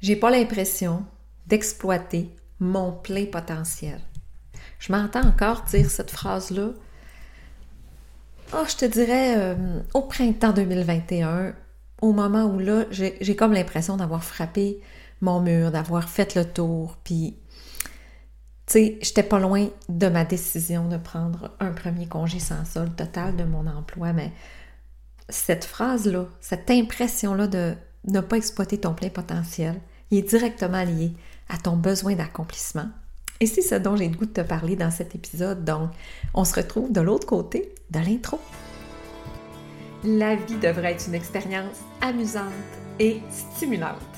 j'ai pas l'impression d'exploiter mon plein potentiel. Je m'entends encore dire cette phrase-là. Oh, je te dirais euh, au printemps 2021, au moment où là, j'ai comme l'impression d'avoir frappé mon mur, d'avoir fait le tour, puis tu sais, j'étais pas loin de ma décision de prendre un premier congé sans solde total de mon emploi, mais cette phrase-là, cette impression-là de ne pas exploiter ton plein potentiel, il est directement lié à ton besoin d'accomplissement. Et c'est ce dont j'ai le goût de te parler dans cet épisode. Donc, on se retrouve de l'autre côté de l'intro. La vie devrait être une expérience amusante et stimulante.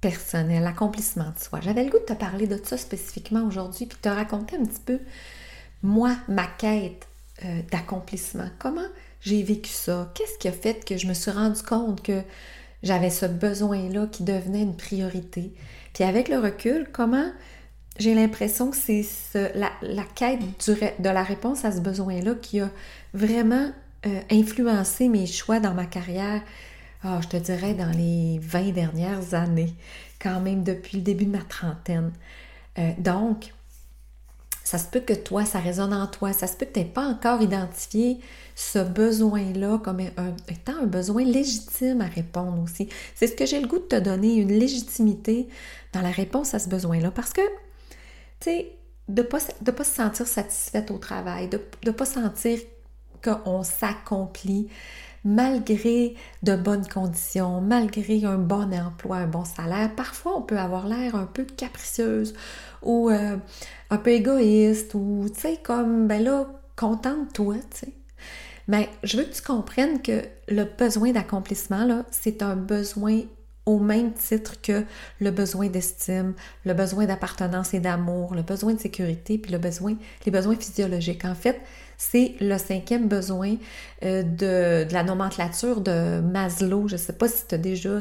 personnel, accomplissement de soi. J'avais le goût de te parler de ça spécifiquement aujourd'hui, puis te raconter un petit peu, moi, ma quête euh, d'accomplissement. Comment j'ai vécu ça? Qu'est-ce qui a fait que je me suis rendu compte que j'avais ce besoin-là qui devenait une priorité? Puis avec le recul, comment j'ai l'impression que c'est la, quête de la réponse à ce besoin-là qui a vraiment euh, influencé mes choix dans ma carrière, ah, je te dirais dans les 20 dernières années, quand même depuis le début de ma trentaine. Euh, donc, ça se peut que toi, ça résonne en toi, ça se peut que tu n'aies pas encore identifié ce besoin-là comme étant un besoin légitime à répondre aussi. C'est ce que j'ai le goût de te donner, une légitimité dans la réponse à ce besoin-là, parce que, tu sais, de ne pas, pas se sentir satisfaite au travail, de ne pas sentir qu'on s'accomplit, malgré de bonnes conditions, malgré un bon emploi, un bon salaire, parfois on peut avoir l'air un peu capricieuse ou euh, un peu égoïste ou, tu sais, comme, ben là, contente-toi, tu sais. Mais je veux que tu comprennes que le besoin d'accomplissement, là, c'est un besoin au même titre que le besoin d'estime, le besoin d'appartenance et d'amour, le besoin de sécurité, puis le besoin, les besoins physiologiques. En fait, c'est le cinquième besoin euh, de, la nomenclature de Maslow. Je ne sais pas si tu as déjà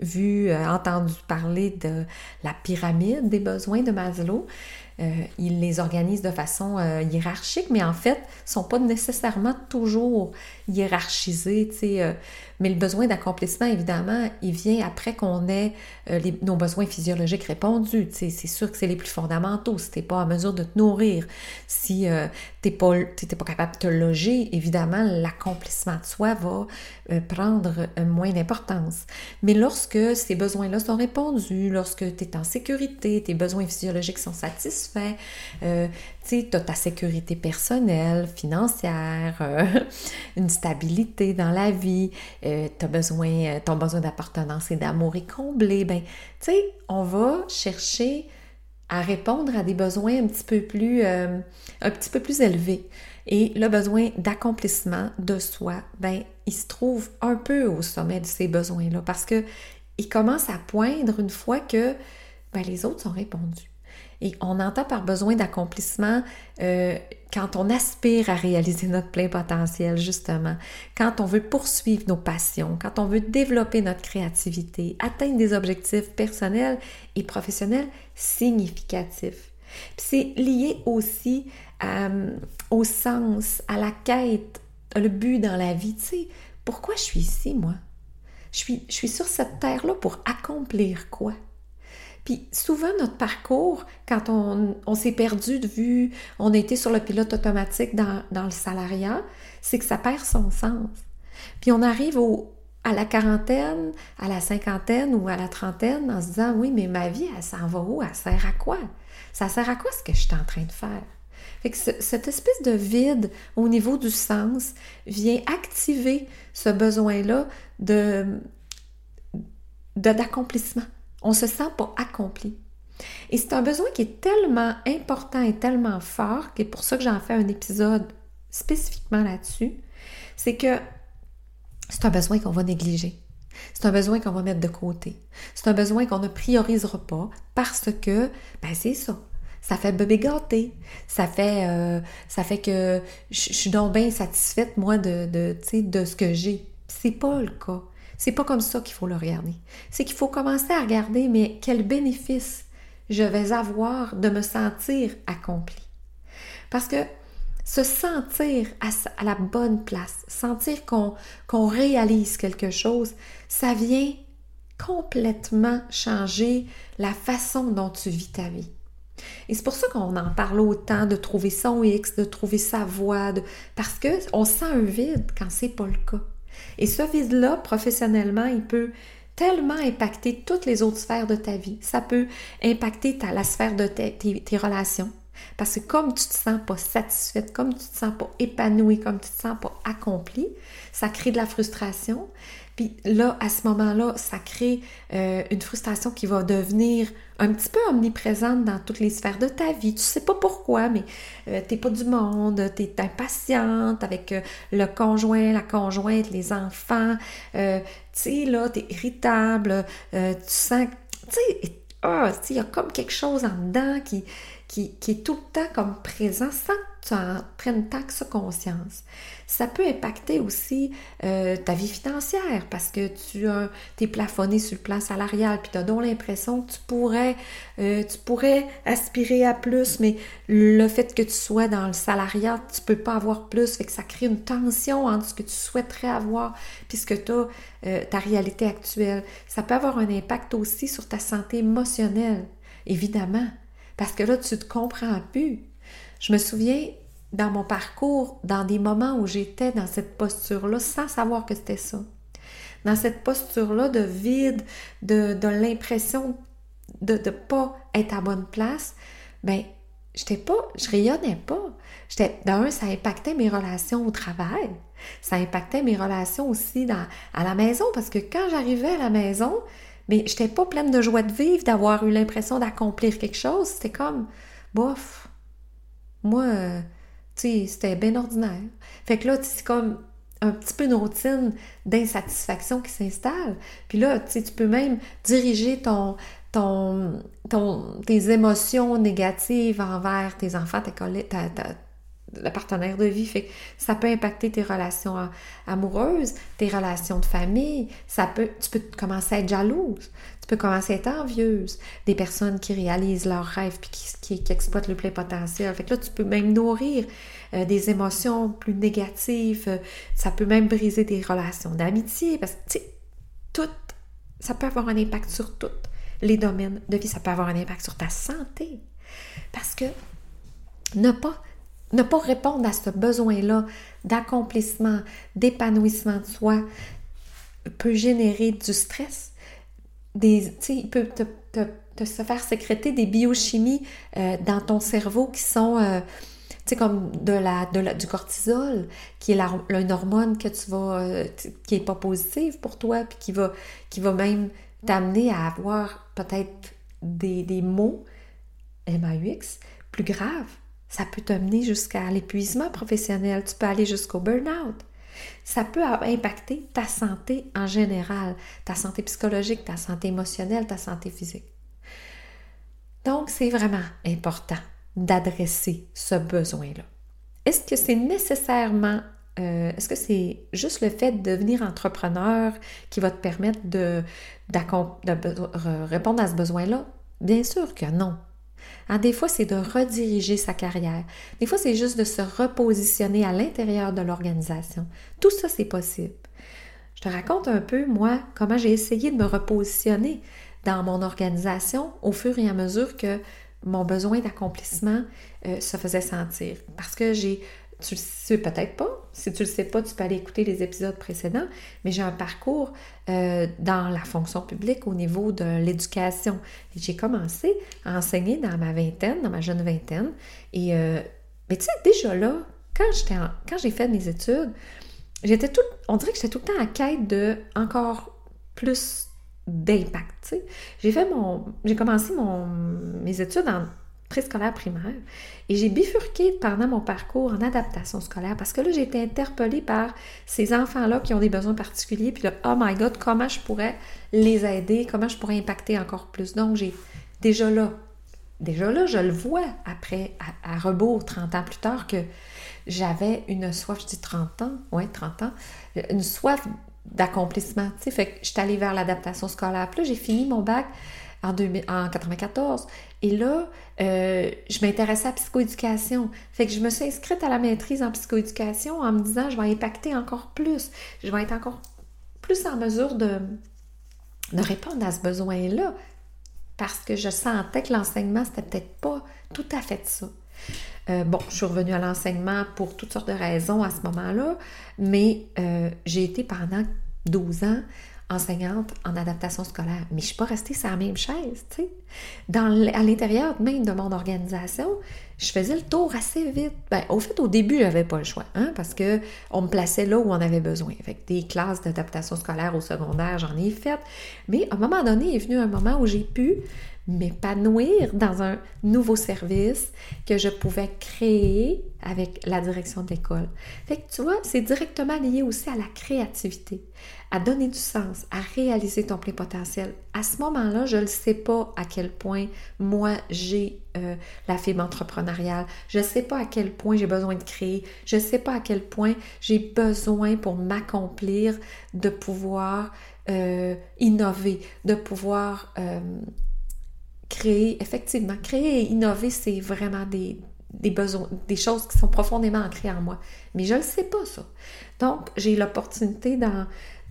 vu, euh, entendu parler de la pyramide des besoins de Maslow. Euh, il les organise de façon hiérarchique, mais en fait, ne sont pas nécessairement toujours hiérarchisés. Mais le besoin d'accomplissement, évidemment, il vient après qu'on ait euh, nos besoins physiologiques répondus. C'est sûr que c'est les plus fondamentaux. Si tu n'es pas en mesure de te nourrir, si euh, tu n'es pas, pas, capable de te loger, évidemment, l'accomplissement de soi va euh, prendre moins d'importance. Mais lorsque ces besoins-là sont répondus, lorsque tu es en sécurité, tes besoins physiologiques sont satisfaits, tu as ta sécurité personnelle, financière, une stabilité dans la vie, euh, besoin, euh, ton besoin d'appartenance et d'amour est comblé, ben, tu sais, on va chercher à répondre à des besoins un petit peu plus, euh, un petit peu plus élevés. Et le besoin d'accomplissement de soi, ben, il se trouve un peu au sommet de ces besoins-là parce que il commence à poindre une fois que ben, les autres sont répondus. Et on entend par besoin d'accomplissement euh, quand on aspire à réaliser notre plein potentiel, justement, quand on veut poursuivre nos passions, quand on veut développer notre créativité, atteindre des objectifs personnels et professionnels significatifs. C'est lié aussi euh, au sens, à la quête, le but dans la vie. Tu sais, pourquoi je suis ici, moi? Je suis, je suis sur cette terre-là pour accomplir quoi? Puis souvent, notre parcours, quand on, s'est perdu de vue, on a été sur le pilote automatique dans, le salariat, c'est que ça perd son sens. Puis on arrive à la quarantaine, à la cinquantaine ou à la trentaine en se disant oui, mais ma vie, elle s'en va où? Elle sert à quoi? Ça sert à quoi ce que je suis en train de faire? Fait que cette espèce de vide au niveau du sens vient activer ce besoin-là de d'accomplissement. On se sent pas accompli. Et c'est un besoin qui est tellement important et tellement fort, et pour ça que j'en fais un épisode spécifiquement là-dessus, c'est que c'est un besoin qu'on va négliger. C'est un besoin qu'on va mettre de côté. C'est un besoin qu'on ne priorisera pas parce que, ben c'est ça. Ça fait bébé gâté. Ça fait, euh, ça fait que je, suis donc bien satisfaite, moi, de, de, de ce que j'ai. C'est pas le cas. C'est pas comme ça qu'il faut le regarder. C'est qu'il faut commencer à regarder, mais quel bénéfice je vais avoir de me sentir accompli. Parce que se sentir à, la bonne place, sentir qu'on réalise quelque chose, ça vient complètement changer la façon dont tu vis ta vie. Et c'est pour ça qu'on en parle autant de trouver son X, de trouver sa voie, parce qu'on sent un vide quand c'est pas le cas. Et ce vide-là, professionnellement, il peut tellement impacter toutes les autres sphères de ta vie. Ça peut impacter ta, la sphère de tes relations, parce que comme tu te sens pas satisfaite, comme tu te sens pas épanouie, comme tu te sens pas accomplie, ça crée de la frustration. Puis là, à ce moment-là, ça crée euh, une frustration qui va devenir un petit peu omniprésente dans toutes les sphères de ta vie. Tu sais pas pourquoi, mais euh, tu n'es pas du monde, tu es impatiente avec euh, le conjoint, la conjointe, les enfants. tu sais, là, tu es irritable, tu sens... Tu sais, ah, il y a comme quelque chose en dedans qui qui, est tout le temps comme présent sans tu en prennes tant que conscience. Ça peut impacter aussi euh, ta vie financière parce que tu es plafonné sur le plan salarial puis tu as donc l'impression que tu pourrais, euh, tu pourrais aspirer à plus, mais le fait que tu sois dans le salariat, tu peux pas avoir plus, fait que ça crée une tension entre ce que tu souhaiterais avoir puis ce que tu as, euh, ta réalité actuelle. Ça peut avoir un impact aussi sur ta santé émotionnelle, évidemment. Parce que là, tu te comprends plus. Je me souviens dans mon parcours, dans des moments où j'étais dans cette posture-là, sans savoir que c'était ça. Dans cette posture-là de vide, de, l'impression de ne pas être à bonne place, ben, j'étais pas, je rayonnais pas. J'étais, d'un, ça impactait mes relations au travail. Ça impactait mes relations aussi dans, à la maison, parce que quand j'arrivais à la maison, mais je n'étais pas pleine de joie de vivre, d'avoir eu l'impression d'accomplir quelque chose. C'était comme, bof, moi, euh, tu sais, c'était bien ordinaire. Fait que là, c'est comme un petit peu une routine d'insatisfaction qui s'installe. Puis là, tu peux même diriger ton, ton, ton, tes émotions négatives envers tes enfants, tes collègues, ta, le partenaire de vie. Fait que ça peut impacter tes relations amoureuses, tes relations de famille. Ça peut, tu peux commencer à être jalouse. Tu peux commencer à être envieuse des personnes qui réalisent leurs rêves puis qui, qui, exploitent le plein potentiel. Fait que là, tu peux même nourrir euh, des émotions plus négatives. Ça peut même briser des relations d'amitié parce que, tu sais, tout, ça peut avoir un impact sur tous les domaines de vie. Ça peut avoir un impact sur ta santé. Parce que ne pas ne pas répondre à ce besoin-là d'accomplissement, d'épanouissement de soi peut générer du stress. Des, il peut te, se faire sécréter des biochimies euh, dans ton cerveau qui sont euh, comme de la, de du cortisol, qui est la, une hormone que tu vas, euh, qui est pas positive pour toi, puis qui va, qui va même t'amener à avoir peut-être des, des maux MAUX plus graves ça peut t'amener jusqu'à l'épuisement professionnel, tu peux aller jusqu'au burn-out. Ça peut impacter ta santé en général, ta santé psychologique, ta santé émotionnelle, ta santé physique. Donc, c'est vraiment important d'adresser ce besoin-là. Est-ce que c'est nécessairement, euh, est-ce que c'est juste le fait de devenir entrepreneur qui va te permettre de, de répondre à ce besoin-là? Bien sûr que non. Hein, des fois, c'est de rediriger sa carrière. Des fois, c'est juste de se repositionner à l'intérieur de l'organisation. Tout ça, c'est possible. Je te raconte un peu, moi, comment j'ai essayé de me repositionner dans mon organisation au fur et à mesure que mon besoin d'accomplissement euh, se faisait sentir. Parce que j'ai, tu le sais peut-être pas, Si tu le sais pas, tu peux aller écouter les épisodes précédents, mais j'ai un parcours euh, dans la fonction publique au niveau de l'éducation. J'ai commencé à enseigner dans ma vingtaine, dans ma jeune vingtaine. Et, euh, mais tu sais, déjà là, quand, quand j'ai fait mes études, j'étais tout, on dirait que j'étais tout le temps à quête de encore plus d'impact. J'ai fait mon, j'ai commencé mon, mes études en préscolaire primaire et j'ai bifurqué pendant mon parcours en adaptation scolaire parce que là, j'ai été interpellée par ces enfants-là qui ont des besoins particuliers. Puis là, oh my God, comment je pourrais les aider, comment je pourrais impacter encore plus. Donc, j'ai déjà là, déjà là, je le vois après, à, rebours, 30 ans plus tard, que j'avais une soif, je dis 30 ans, ouais, 30 ans, une soif d'accomplissement. Tu sais, fait que je suis allée vers l'adaptation scolaire. Puis là, j'ai fini mon bac en, 1994. Et là, euh, je m'intéressais à la psychoéducation. Fait que je me suis inscrite à la maîtrise en psychoéducation en me disant, je vais impacter encore plus. Je vais être encore plus en mesure de, de répondre à ce besoin-là. Parce que je sentais que l'enseignement, c'était peut-être pas tout à fait ça. Euh, bon, je suis revenue à l'enseignement pour toutes sortes de raisons à ce moment-là, mais euh, j'ai été pendant 12 ans enseignante en adaptation scolaire. Mais je ne suis pas restée sur la même chaise, tu sais. à l'intérieur même de mon organisation, je faisais le tour assez vite. Ben, au fait, au début, je n'avais pas le choix, hein, parce qu'on me plaçait là où on avait besoin. Avec des classes d'adaptation scolaire au secondaire, j'en ai fait. Mais à un moment donné, est venu un moment où j'ai pu m'épanouir dans un nouveau service que je pouvais créer avec la direction de l'école. Fait que tu vois, c'est directement lié aussi à la créativité, à donner du sens, à réaliser ton plein potentiel. À ce moment-là, je ne sais pas à quel point moi j'ai euh, la fibre entrepreneuriale. Je ne sais pas à quel point j'ai besoin de créer. Je ne sais pas à quel point j'ai besoin pour m'accomplir de pouvoir euh, innover, de pouvoir euh, créer, effectivement, créer et innover, c'est vraiment des, besoins, des choses qui sont profondément ancrées en moi. Mais je ne le sais pas, ça. Donc, j'ai l'opportunité dans,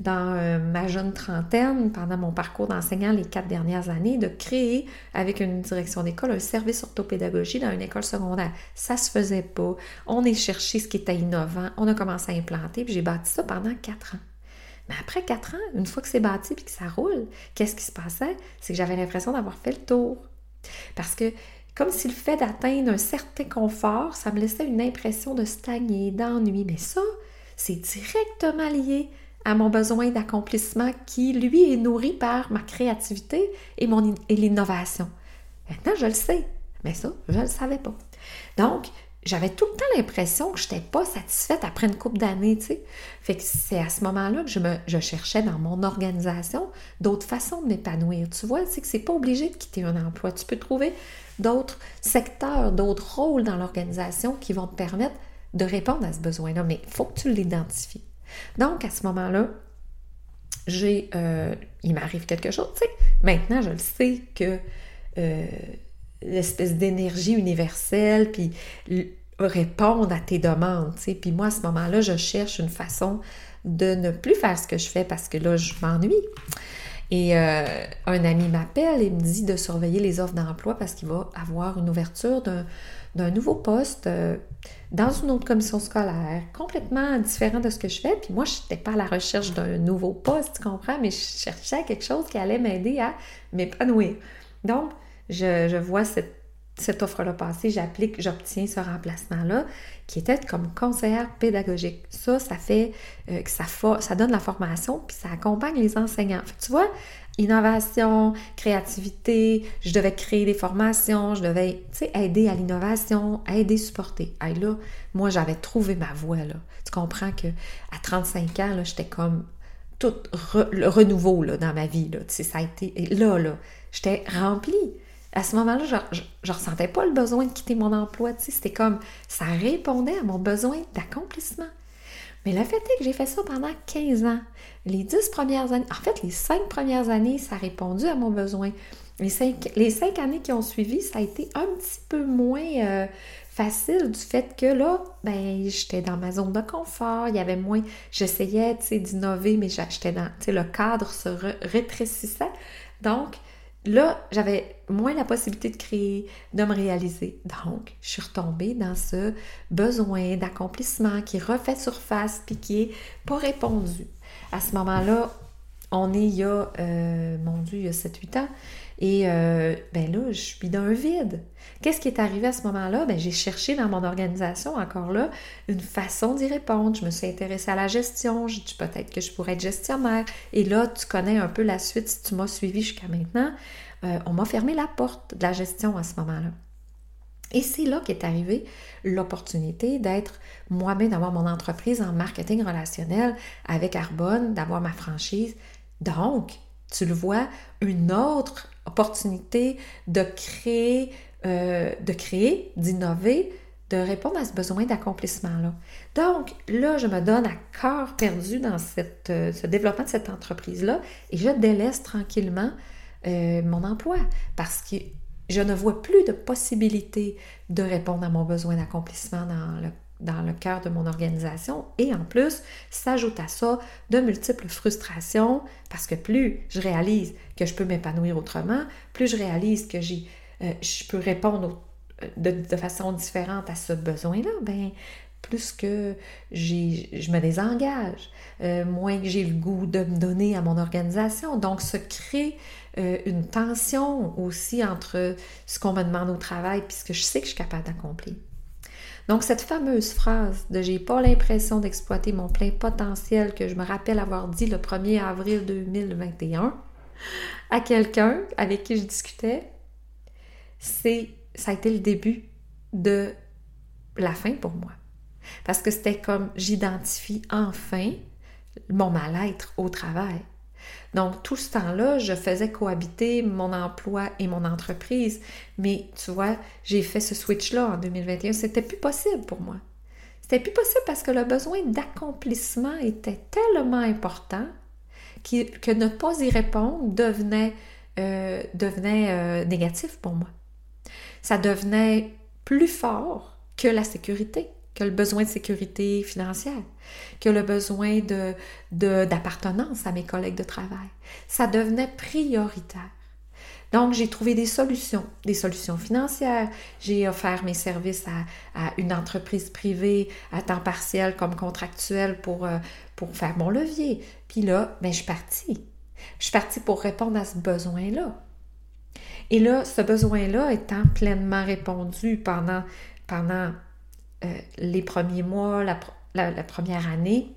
euh, ma jeune trentaine, pendant mon parcours d'enseignant les quatre dernières années, de créer avec une direction d'école un service orthopédagogie dans une école secondaire. Ça se faisait pas. On est cherché ce qui était innovant. On a commencé à implanter, puis j'ai bâti ça pendant quatre ans. Mais après quatre ans, une fois que c'est bâti puis que ça roule, qu'est-ce qui se passait? C'est que j'avais l'impression d'avoir fait le tour. Parce que comme si le fait d'atteindre un certain confort, ça me laissait une impression de stagner, d'ennui. Mais ça, c'est directement lié à mon besoin d'accomplissement qui, lui, est nourri par ma créativité et, et l'innovation. Maintenant, je le sais, mais ça, je ne le savais pas. Donc, j'avais tout le temps l'impression que je n'étais pas satisfaite après une couple d'années, tu sais. Fait que c'est à ce moment-là que je, me, je cherchais dans mon organisation d'autres façons de m'épanouir. Tu vois, c'est que c'est pas obligé de quitter un emploi. Tu peux trouver d'autres secteurs, d'autres rôles dans l'organisation qui vont te permettre de répondre à ce besoin-là, mais il faut que tu l'identifies. Donc, à ce moment-là, j'ai, euh, il m'arrive quelque chose, tu sais. Maintenant, je le sais que euh, l'espèce d'énergie universelle, puis répondre à tes demandes, tu sais. Puis moi, à ce moment-là, je cherche une façon de ne plus faire ce que je fais parce que là, je m'ennuie. Et euh, un ami m'appelle et me dit de surveiller les offres d'emploi parce qu'il va avoir une ouverture d'un nouveau poste euh, dans une autre commission scolaire, complètement différent de ce que je fais. Puis moi, je n'étais pas à la recherche d'un nouveau poste, tu comprends, mais je cherchais quelque chose qui allait m'aider à m'épanouir. Donc, je, vois cette, offre-là passer, j'applique, j'obtiens ce remplacement-là, qui était comme conseillère pédagogique. Ça, ça fait euh, que ça, ça donne la formation, puis ça accompagne les enseignants. tu vois, innovation, créativité, je devais créer des formations, je devais aider à l'innovation, aider, supporter. Là, moi, j'avais trouvé ma voie. Là. Tu comprends que à 35 ans, j'étais comme tout le renouveau là, dans ma vie. Là. Ça a été. Et là, là, j'étais remplie à ce moment-là, je, ne ressentais pas le besoin de quitter mon emploi. C'était comme, ça répondait à mon besoin d'accomplissement. Mais le fait est que j'ai fait ça pendant 15 ans. Les 10 premières années, en fait, les 5 premières années, ça a répondu à mon besoin. Les 5, les cinq années qui ont suivi, ça a été un petit peu moins euh, facile du fait que là, ben, j'étais dans ma zone de confort, il y avait moins, j'essayais, d'innover, mais j'étais dans, le cadre se rétrécissait. Donc, là, j'avais moins la possibilité de créer, de me réaliser. Donc, je suis retombée dans ce besoin d'accomplissement qui refait surface puis qui n'est pas répondu. À ce moment-là, on est il y a, euh, mon Dieu, il y a 7-8 ans. Et euh, ben là, je suis dans un vide. Qu'est-ce qui est arrivé à ce moment-là? Ben, j'ai cherché dans mon organisation, encore là, une façon d'y répondre. Je me suis intéressée à la gestion. Je dis peut-être que je pourrais être gestionnaire. Et là, tu connais un peu la suite si tu m'as suivi jusqu'à maintenant. Euh, on m'a fermé la porte de la gestion à ce moment-là. Et c'est là qu'est arrivée l'opportunité d'être moi-même, d'avoir mon entreprise en marketing relationnel avec Arbonne, d'avoir ma franchise. Donc, tu le vois, une autre opportunité de créer, euh, de créer, d'innover, de répondre à ce besoin d'accomplissement-là. Donc, là, je me donne à corps perdu dans euh, ce développement de cette entreprise-là et je délaisse tranquillement euh, mon emploi parce que je ne vois plus de possibilité de répondre à mon besoin d'accomplissement dans le dans le cœur de mon organisation et en plus s'ajoute à ça de multiples frustrations parce que plus je réalise que je peux m'épanouir autrement, plus je réalise que j'ai, euh, je peux répondre euh, de, façon différente à ce besoin-là, ben plus que je me désengage, euh, moins que j'ai le goût de me donner à mon organisation. Donc, se crée une tension aussi entre ce qu'on me demande au travail et ce que je sais que je suis capable d'accomplir. Donc, cette fameuse phrase de j'ai pas l'impression d'exploiter mon plein potentiel que je me rappelle avoir dit le 1er avril 2021 à quelqu'un avec qui je discutais, c'est ça a été le début de la fin pour moi. Parce que c'était comme j'identifie enfin mon mal-être au travail. Donc, tout ce temps-là, je faisais cohabiter mon emploi et mon entreprise. Mais tu vois, j'ai fait ce switch-là en 2021. C'était plus possible pour moi. C'était plus possible parce que le besoin d'accomplissement était tellement important que ne pas y répondre devenait, euh, euh, négatif pour moi. Ça devenait plus fort que la sécurité que le besoin de sécurité financière, que le besoin de, d'appartenance à mes collègues de travail. Ça devenait prioritaire. Donc, j'ai trouvé des solutions, des solutions financières. J'ai offert mes services à, une entreprise privée à temps partiel comme contractuel pour, euh, pour faire mon levier. Puis là, ben, je suis partie. Je suis partie pour répondre à ce besoin-là. Et là, ce besoin-là étant pleinement répondu pendant, pendant les premiers mois, la, première année,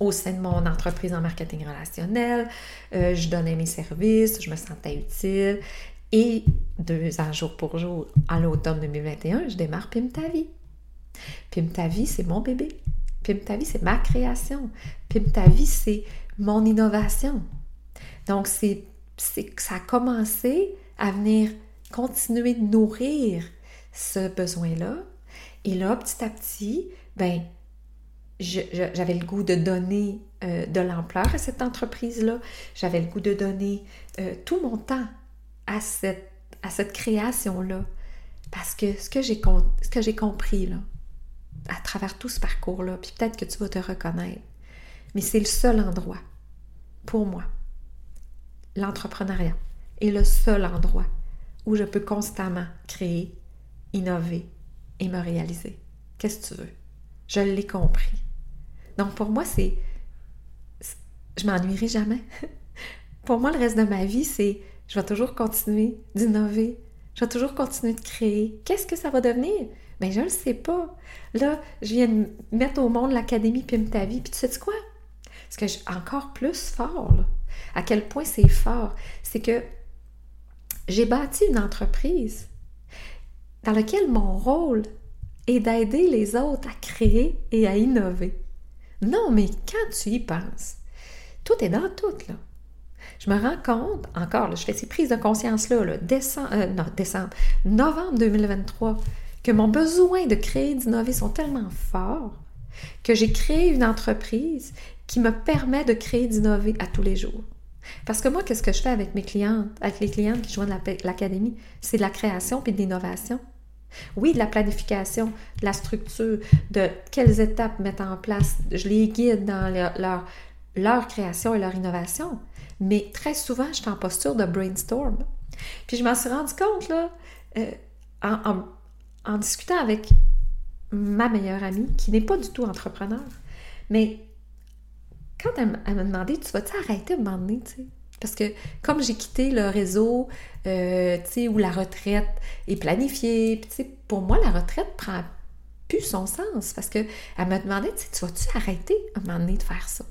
au sein de mon entreprise en marketing relationnel, euh, je donnais mes services, je me sentais utile. Et deux ans jour pour jour, à l'automne 2021, je démarre Pim ta vie. Pim ta vie, c'est mon bébé. Pim c'est ma création. Pim c'est mon innovation. Donc, c'est, ça a commencé à venir continuer de nourrir ce besoin-là, et là, petit à petit, ben, j'avais le goût de donner euh, de l'ampleur à cette entreprise-là. J'avais le goût de donner euh, tout mon temps à cette, création-là. Parce que ce que j'ai ce que j'ai compris là, à travers tout ce parcours-là, puis peut-être que tu vas te reconnaître, mais c'est le seul endroit pour moi. L'entrepreneuriat est le seul endroit où je peux constamment créer, innover, et me réaliser. Qu'est-ce que tu veux? Je l'ai compris. Donc pour moi, c'est... Je m'ennuierai jamais. pour moi, le reste de ma vie, c'est... Je vais toujours continuer d'innover. Je vais toujours continuer de créer. Qu'est-ce que ça va devenir? Mais ben, je ne sais pas. Là, je viens de mettre au monde l'Académie Pim ta vie. Puis tu sais quoi? Ce que j'ai encore plus fort, là, à quel point c'est fort, c'est que j'ai bâti une entreprise dans lequel mon rôle est d'aider les autres à créer et à innover. Non, mais quand tu y penses, tout est dans tout, là. Je me rends compte, encore, je fais ces prises de conscience-là, là, décembre, euh, non, décembre, novembre 2023, que mon besoin de créer, d'innover sont tellement forts que j'ai créé une entreprise qui me permet de créer, d'innover à tous les jours. Parce que moi, qu'est-ce que je fais avec mes clientes, avec les clientes qui joignent l'académie? C'est de la création puis de l'innovation. Oui, de la planification, de la structure, de quelles étapes mettre en place. Je les guide dans leur, création et leur innovation. Mais très souvent, je suis en posture de brainstorm. Puis je m'en suis rendu compte, là, euh, en, discutant avec ma meilleure amie, qui n'est pas du tout entrepreneur, mais quand elle, m'a demandé, tu vas-tu arrêter de m'emmener, tu sais? Parce que comme j'ai quitté le réseau, euh, tu sais, où la retraite est planifiée, tu sais, pour moi, la retraite prend plus son sens parce qu'elle me demandait, tu vas-tu arrêter à un moment donné de faire ça?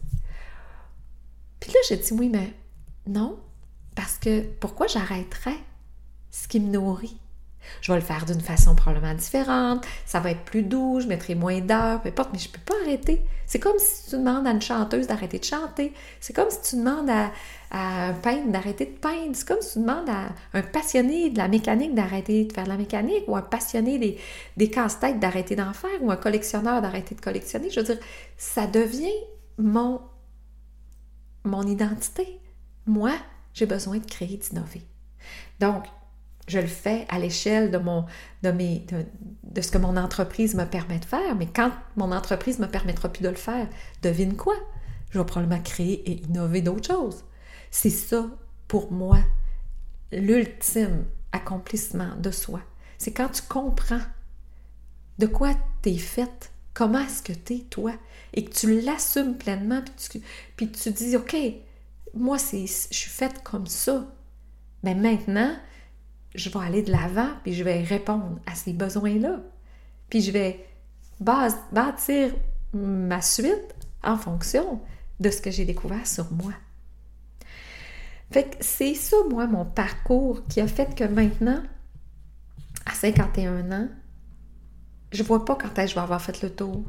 Puis là, j'ai dit oui, mais non, parce que pourquoi j'arrêterais ce qui me nourrit? Je vais le faire d'une façon probablement différente, ça va être plus doux, je mettrai moins d'heures, peu importe, mais je ne peux pas arrêter. C'est comme si tu demandes à une chanteuse d'arrêter de chanter. C'est comme si tu demandes à, un peintre d'arrêter de peindre. C'est comme si tu demandes à un passionné de la mécanique d'arrêter de faire de la mécanique ou un passionné des, des casse-têtes d'arrêter d'en faire ou un collectionneur d'arrêter de collectionner. Je veux dire, ça devient mon, mon identité. Moi, j'ai besoin de créer, d'innover. Donc, je le fais à l'échelle de, mon, de, ce que mon entreprise me permet de faire, mais quand mon entreprise ne me permettra plus de le faire, devine quoi? Je vais probablement créer et innover d'autres choses. C'est ça, pour moi, l'ultime accomplissement de soi. C'est quand tu comprends de quoi tu es faite, comment est-ce que tu es toi, et que tu l'assumes pleinement, puis tu, puis tu dis, OK, moi, je suis faite comme ça. Mais maintenant, je vais aller de l'avant, puis je vais répondre à ces besoins-là. Puis je vais bâtir ma suite en fonction de ce que j'ai découvert sur moi. Fait que c'est ça, moi, mon parcours qui a fait que maintenant, à 51 ans, je vois pas quand est-ce que je vais avoir fait le tour.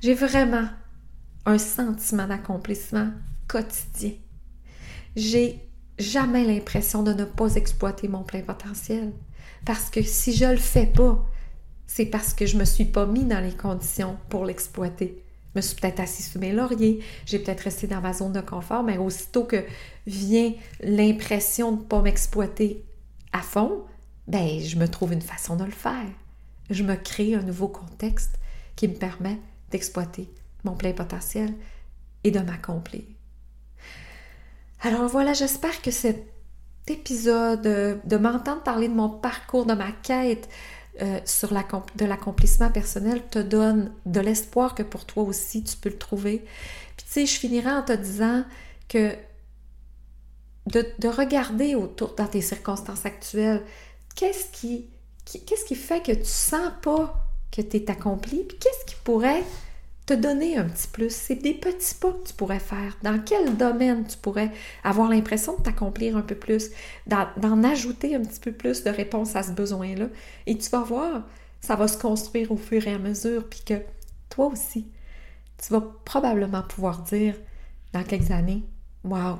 J'ai vraiment un sentiment d'accomplissement quotidien. J'ai jamais l'impression de ne pas exploiter mon plein potentiel. Parce que si je le fais pas, c'est parce que je me suis pas mis dans les conditions pour l'exploiter. Je me suis peut-être assis sous mes lauriers, j'ai peut-être resté dans ma zone de confort, mais aussitôt que vient l'impression de ne pas m'exploiter à fond, ben je me trouve une façon de le faire. Je me crée un nouveau contexte qui me permet d'exploiter mon plein potentiel et de m'accomplir. Alors voilà, j'espère que cet épisode, euh, de m'entendre parler de mon parcours, de ma quête euh, sur de l'accomplissement personnel, te donne de l'espoir que pour toi aussi, tu peux le trouver. Puis tu sais, je finirai en te disant que de, de regarder autour dans tes circonstances actuelles, qu'est-ce qui, qu'est-ce qui fait que tu sens pas que tu es accompli, puis qu'est-ce qui pourrait te donner un petit plus. C'est des petits pas que tu pourrais faire. Dans quel domaine tu pourrais avoir l'impression de t'accomplir un peu plus, d'en ajouter un petit peu plus de réponses à ce besoin-là? Et tu vas voir, ça va se construire au fur et à mesure, puis que toi aussi, tu vas probablement pouvoir dire dans quelques années, Waouh,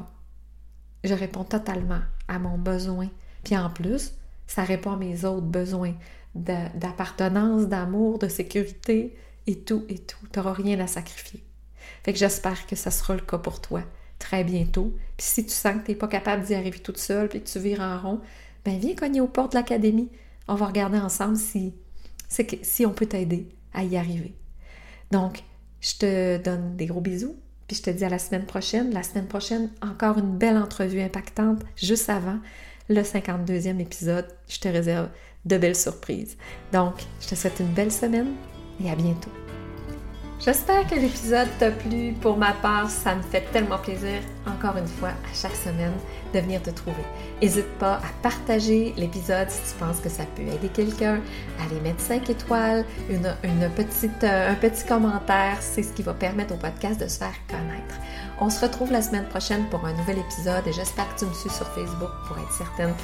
je réponds totalement à mon besoin. Puis en plus, ça répond à mes autres besoins d'appartenance, d'amour, de sécurité, et tout, et tout. Tu n'auras rien à sacrifier. Fait que j'espère que ça sera le cas pour toi très bientôt. Puis si tu sens que tu n'es pas capable d'y arriver toute seule, puis que tu vires en rond, ben viens cogner aux portes de l'académie. On va regarder ensemble si, si on peut t'aider à y arriver. Donc, je te donne des gros bisous, puis je te dis à la semaine prochaine. La semaine prochaine, encore une belle entrevue impactante juste avant le 52e épisode. Je te réserve de belles surprises. Donc, je te souhaite une belle semaine et à bientôt. J'espère que l'épisode t'a plu. Pour ma part, ça me fait tellement plaisir, encore une fois, à chaque semaine, de venir te trouver. N'hésite pas à partager l'épisode si tu penses que ça peut aider quelqu'un, à aller mettre 5 étoiles, une, petite, euh, un petit commentaire. C'est ce qui va permettre au podcast de se faire connaître. On se retrouve la semaine prochaine pour un nouvel épisode et j'espère que tu me suis sur Facebook pour être certaine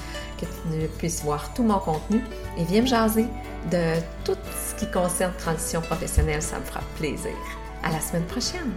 que tu puisses voir tout mon contenu et viens me jaser de tout ce qui concerne transition professionnelle, ça me fera plaisir. À la semaine prochaine!